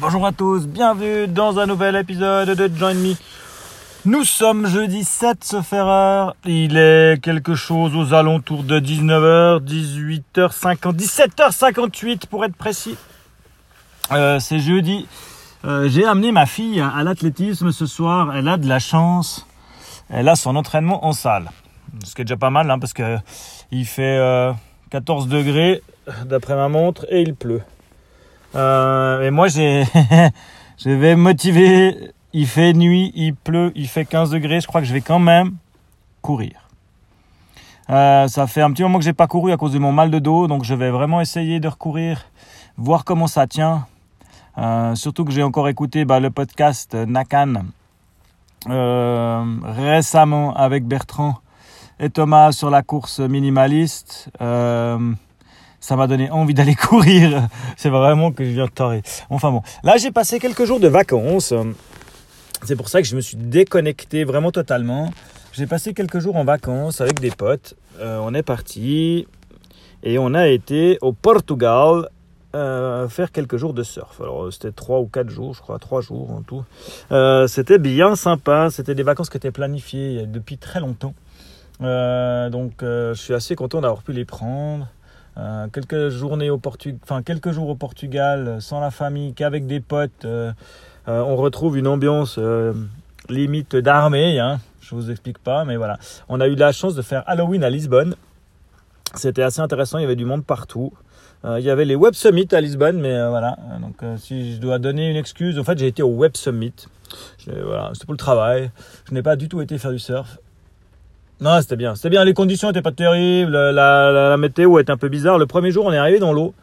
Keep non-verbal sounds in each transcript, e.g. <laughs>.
Bonjour à tous, bienvenue dans un nouvel épisode de Join Me. Nous sommes jeudi 7 sauf erreur. Il est quelque chose aux alentours de 19h, 18h50, 17h58 pour être précis. Euh, c'est jeudi. Euh, J'ai amené ma fille à l'athlétisme ce soir. Elle a de la chance. Elle a son entraînement en salle. Ce qui est déjà pas mal hein, parce que il fait euh, 14 degrés d'après ma montre et il pleut. Euh, et moi j'ai <laughs> je vais me motiver. Il fait nuit, il pleut, il fait 15 degrés. Je crois que je vais quand même courir. Euh, ça fait un petit moment que j'ai pas couru à cause de mon mal de dos, donc je vais vraiment essayer de recourir, voir comment ça tient. Euh, surtout que j'ai encore écouté bah, le podcast Nakan récemment avec Bertrand et Thomas sur la course minimaliste. Euh, ça m'a donné envie d'aller <laughs> courir. C'est vraiment que je viens de tarder. Enfin bon, là j'ai passé quelques jours de vacances. C'est pour ça que je me suis déconnecté vraiment totalement. J'ai passé quelques jours en vacances avec des potes. Euh, on est parti et on a été au Portugal euh, faire quelques jours de surf. Alors c'était trois ou quatre jours, je crois, trois jours en tout. Euh, c'était bien sympa. C'était des vacances qui étaient planifiées depuis très longtemps. Euh, donc euh, je suis assez content d'avoir pu les prendre. Euh, quelques journées au Portugal, enfin quelques jours au Portugal, euh, sans la famille, qu'avec des potes. Euh, on retrouve une ambiance limite d'armée. Hein. Je vous explique pas, mais voilà. On a eu la chance de faire Halloween à Lisbonne. C'était assez intéressant. Il y avait du monde partout. Il y avait les Web Summit à Lisbonne, mais voilà. Donc, si je dois donner une excuse, en fait, j'ai été au Web Summit. Voilà, c'était pour le travail. Je n'ai pas du tout été faire du surf. Non, c'était bien. C'était bien. Les conditions n'étaient pas terribles. La, météo était un peu bizarre. Le premier jour, on est arrivé dans l'eau.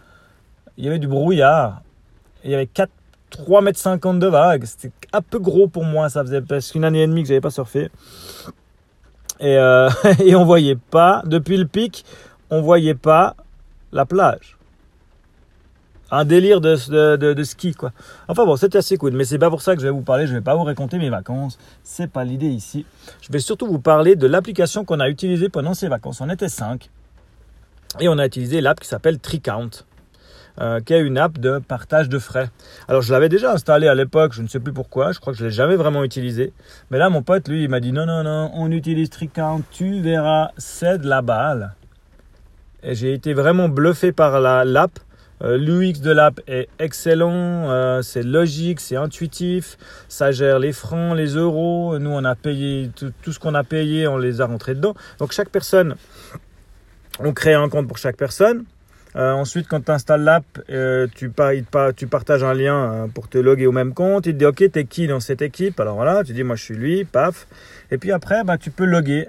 Il y avait du brouillard. Il y avait 4, 3 mètres 50 de vagues. C'était un peu gros pour moi. Ça faisait presque une année et demie que j'avais pas surfé. Et, euh, <laughs> et on voyait pas, depuis le pic, on voyait pas la plage. Un délire de, ski, quoi. Enfin bon, c'était assez cool. Mais c'est pas pour ça que je vais vous parler. Je vais pas vous raconter mes vacances. C'est pas l'idée ici. Je vais surtout vous parler de l'application qu'on a utilisée pendant ces vacances. On était 5. Et on a utilisé l'app qui s'appelle TreeCount. euh, qui est une app de partage de frais. Alors je l'avais déjà installée à l'époque, je ne sais plus pourquoi, je crois que je l'ai jamais vraiment utilisé. Mais là mon pote lui il m'a dit non non non, on utilise TreeCount, tu verras, c'est de la balle. Et j'ai été vraiment bluffé par la l'app. Euh, L'UX de l'app est excellent, euh, c'est logique, c'est intuitif, ça gère les francs, les euros. Nous, on a payé tout, ce qu'on a payé, on les a rentrés dedans. Donc chaque personne, on crée un compte pour chaque personne. Euh, ensuite, quand tu installes l'app, tu, partages un lien pour te loguer au même compte. Il te dit OK, t'es qui dans cette équipe? Alors voilà, tu dis moi je suis lui, paf. Et puis après, bah, tu peux loguer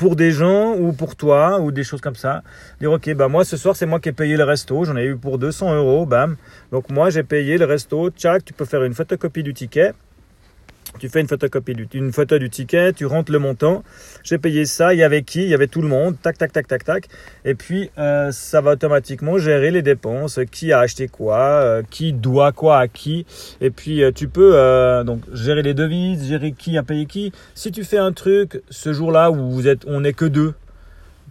pour des gens ou pour toi ou des choses comme ça. Dire OK, bah moi ce soir c'est moi qui ai payé le resto. J'en ai eu pour 200 euros, bam. Donc moi j'ai payé le resto. Tchac, tu peux faire une photocopie du ticket. Tu fais une photocopie du, photo du ticket, tu rentres le montant. J'ai payé ça. Il y avait qui? Il y avait tout le monde. Tac, tac, tac, tac, tac. Et puis euh, ça va automatiquement gérer les dépenses. Qui a acheté quoi? Euh, Qui doit quoi à qui? Et puis euh, tu peux donc gérer les devises, gérer qui a payé qui. Si tu fais un truc ce jour-là où vous êtes, on n'est que deux,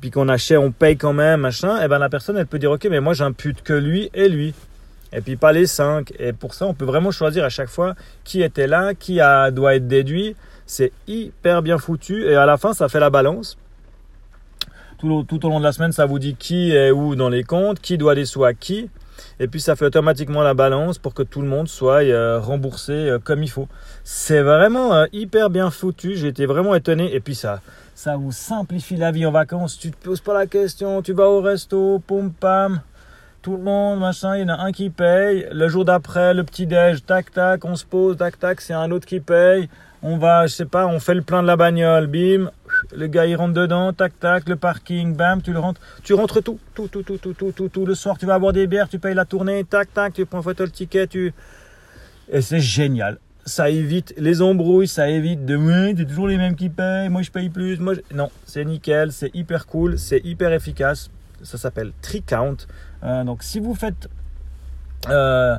puis qu'on achète, on paye quand même, machin. Et ben la personne elle peut dire ok, mais moi j'impute que lui et lui. Et puis pas les cinq. Et pour ça, on peut vraiment choisir à chaque fois qui était là, qui doit être déduit. C'est hyper bien foutu. Et à la fin, ça fait la balance. Tout, au- tout au long de la semaine, ça vous dit qui est où dans les comptes, qui doit des sous à qui. Et puis ça fait automatiquement la balance pour que tout le monde soit euh, remboursé euh, comme il faut. C'est vraiment euh, hyper bien foutu. J'ai été vraiment étonné. Et puis ça, ça vous simplifie la vie en vacances. Tu te poses pas la question. Tu vas au resto, pom pam tout le monde, machin, il y en a un qui paye. Le jour d'après, le petit déj, tac tac, on se pose, tac tac, c'est un autre qui paye. On va, je sais pas, on fait le plein de la bagnole, bim. Le gars il rentre dedans, tac tac, le parking, bam, tu le rentres, tu rentres tout, tout, tout, tout, tout, tout, tout, tout. Le soir, tu vas boire des bières, tu payes la tournée, tac tac, tu prends photo le ticket, tu. Et c'est génial. Ça évite les embrouilles, ça évite de oui, c'est toujours les mêmes qui payent, moi je paye plus, moi je... non, c'est nickel, c'est hyper cool, c'est hyper efficace. Ça s'appelle TreeCount. Euh, donc si vous faites euh,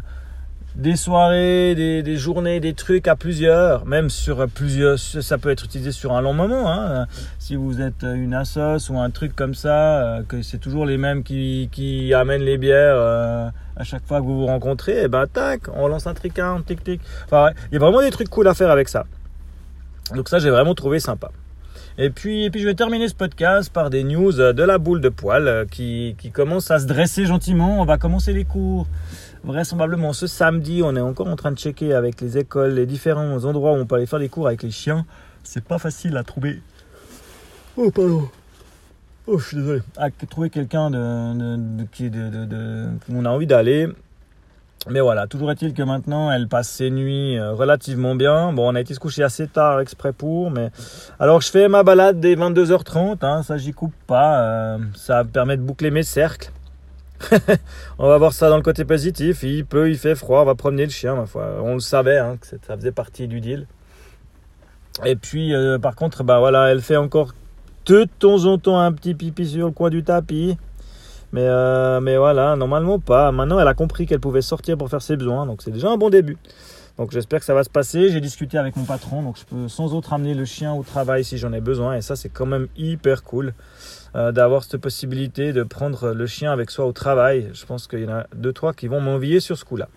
des soirées, des, journées, des trucs à plusieurs, même sur plusieurs, ça peut être utilisé sur un long moment. Hein. Si vous êtes une assos ou un truc comme ça, euh, que c'est toujours les mêmes qui, qui amènent les bières euh, à chaque fois que vous vous rencontrez, et eh ben tac, on lance un tricard, tic tic. Enfin, il y a vraiment des trucs cool à faire avec ça. Donc ça, j'ai vraiment trouvé sympa. Et puis, et puis je vais terminer ce podcast par des news de la boule de poil qui, qui commence à se dresser gentiment. On va commencer les cours vraisemblablement ce samedi. On est encore en train de checker avec les écoles les différents endroits où on peut aller faire des cours avec les chiens. C'est pas facile à trouver. Oh, pardon. Oh, je suis désolé. À trouver quelqu'un de, de, qui de, de, on a envie d'aller. Mais voilà, toujours est-il que maintenant, elle passe ses nuits euh, relativement bien. Bon, on a été se coucher assez tard exprès pour, mais alors je fais ma balade dès 22h30, hein, ça j'y coupe pas, euh, ça permet de boucler mes cercles. <laughs> on va voir ça dans le côté positif. Il peut, il fait froid, on va promener le chien, ma foi. On le savait, hein, ça faisait partie du deal. Et puis, euh, par contre, bah voilà, elle fait encore de temps en temps un petit pipi sur le coin du tapis. Mais, euh, mais voilà, normalement pas. Maintenant, elle a compris qu'elle pouvait sortir pour faire ses besoins, donc c'est déjà un bon début. Donc j'espère que ça va se passer. J'ai discuté avec mon patron, donc je peux sans autre amener le chien au travail si j'en ai besoin. Et ça, c'est quand même hyper cool. Euh, d'avoir cette possibilité de prendre le chien avec soi au travail. Je pense qu'il y en a deux, trois qui vont m'envier sur ce coup-là.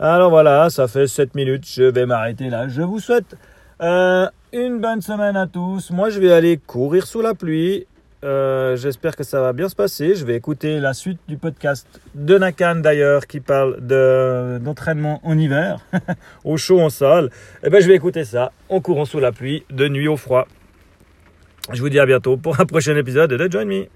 Alors voilà, ça fait 7 minutes, je vais m'arrêter là. Je vous souhaite euh, une bonne semaine à tous. Moi, je vais aller courir sous la pluie. Euh, j'espère que ça va bien se passer. Je vais écouter la suite du podcast de Nakan d'ailleurs qui parle d'entraînement en hiver, <laughs> au chaud, en salle. Et eh ben, je vais écouter ça en courant sous la pluie, de nuit au froid. Je vous dis à bientôt pour un prochain épisode de Join Me.